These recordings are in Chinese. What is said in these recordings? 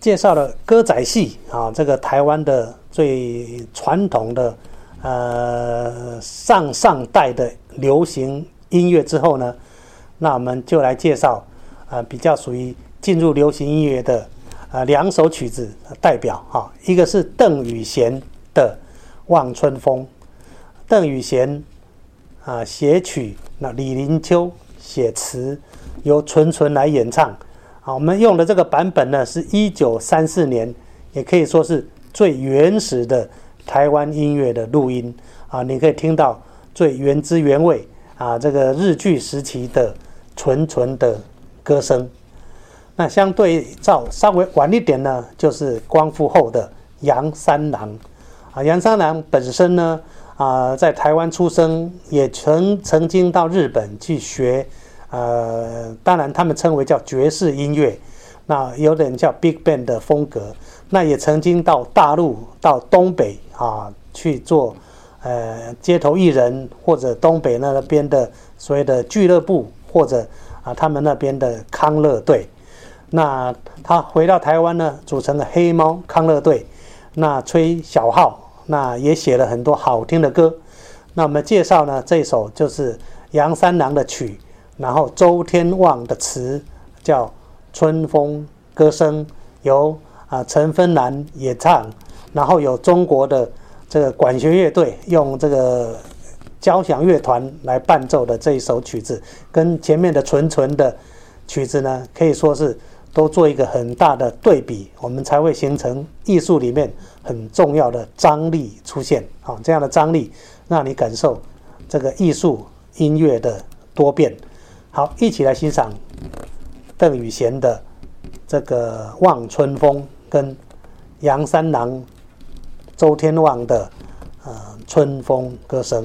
介绍了歌仔戏啊，这个台湾的最传统的呃上上代的流行音乐之后呢，那我们就来介绍啊比较属于进入流行音乐的啊两首曲子代表哈，一个是邓雨贤的《望春风》，邓雨贤啊写曲，那李林秋写词，由纯纯来演唱。好，我们用的这个版本呢，是一九三四年，也可以说是最原始的台湾音乐的录音啊。你可以听到最原汁原味啊，这个日剧时期的纯纯的歌声。那相对照稍微晚一点呢，就是光复后的杨三郎啊。杨三郎本身呢啊，在台湾出生，也曾曾经到日本去学。呃，当然，他们称为叫爵士音乐，那有点叫 Big Band 的风格。那也曾经到大陆、到东北啊去做呃街头艺人，或者东北那边的所谓的俱乐部，或者啊他们那边的康乐队。那他回到台湾呢，组成了黑猫康乐队，那吹小号，那也写了很多好听的歌。那我们介绍呢，这首就是杨三郎的曲。然后周天旺的词叫《春风歌声》，由啊陈芬兰演唱，然后有中国的这个管弦乐队用这个交响乐团来伴奏的这一首曲子，跟前面的纯纯的曲子呢，可以说是都做一个很大的对比，我们才会形成艺术里面很重要的张力出现。好，这样的张力让你感受这个艺术音乐的多变。好，一起来欣赏邓雨贤的这个《望春风》，跟杨三郎、周天旺的呃《春风歌声》。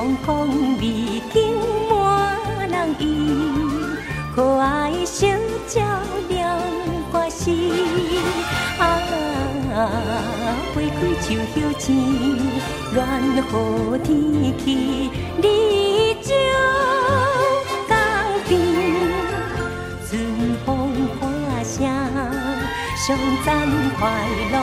风光美景满人意，可爱小鸟亮花时，啊，花开就休钱，愿好天气，日照江边，春风花声，上赞快乐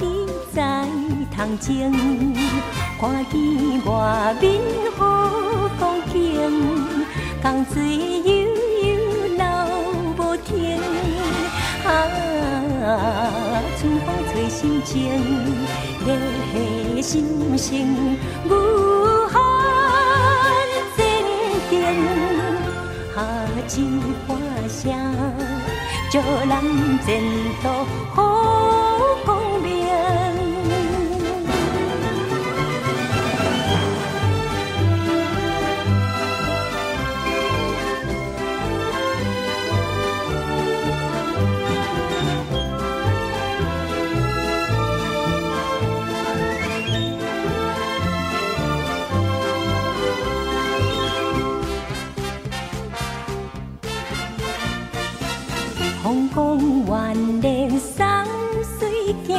照天在窗前。看见外面好光景，江水悠悠流无停。啊，春风吹心情，热心声无限坚定。下秋花声，祝咱前途万连送水行，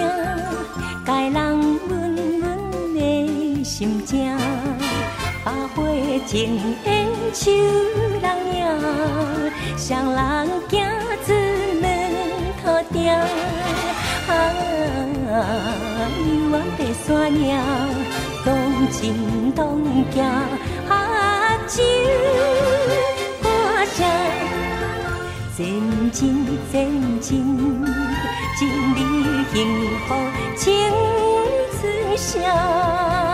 解人温温的心情。百花争艳手人影，双人行出门头顶。啊，幽暗的山岭，动情动行，渐进渐进，一缕幸福青春香。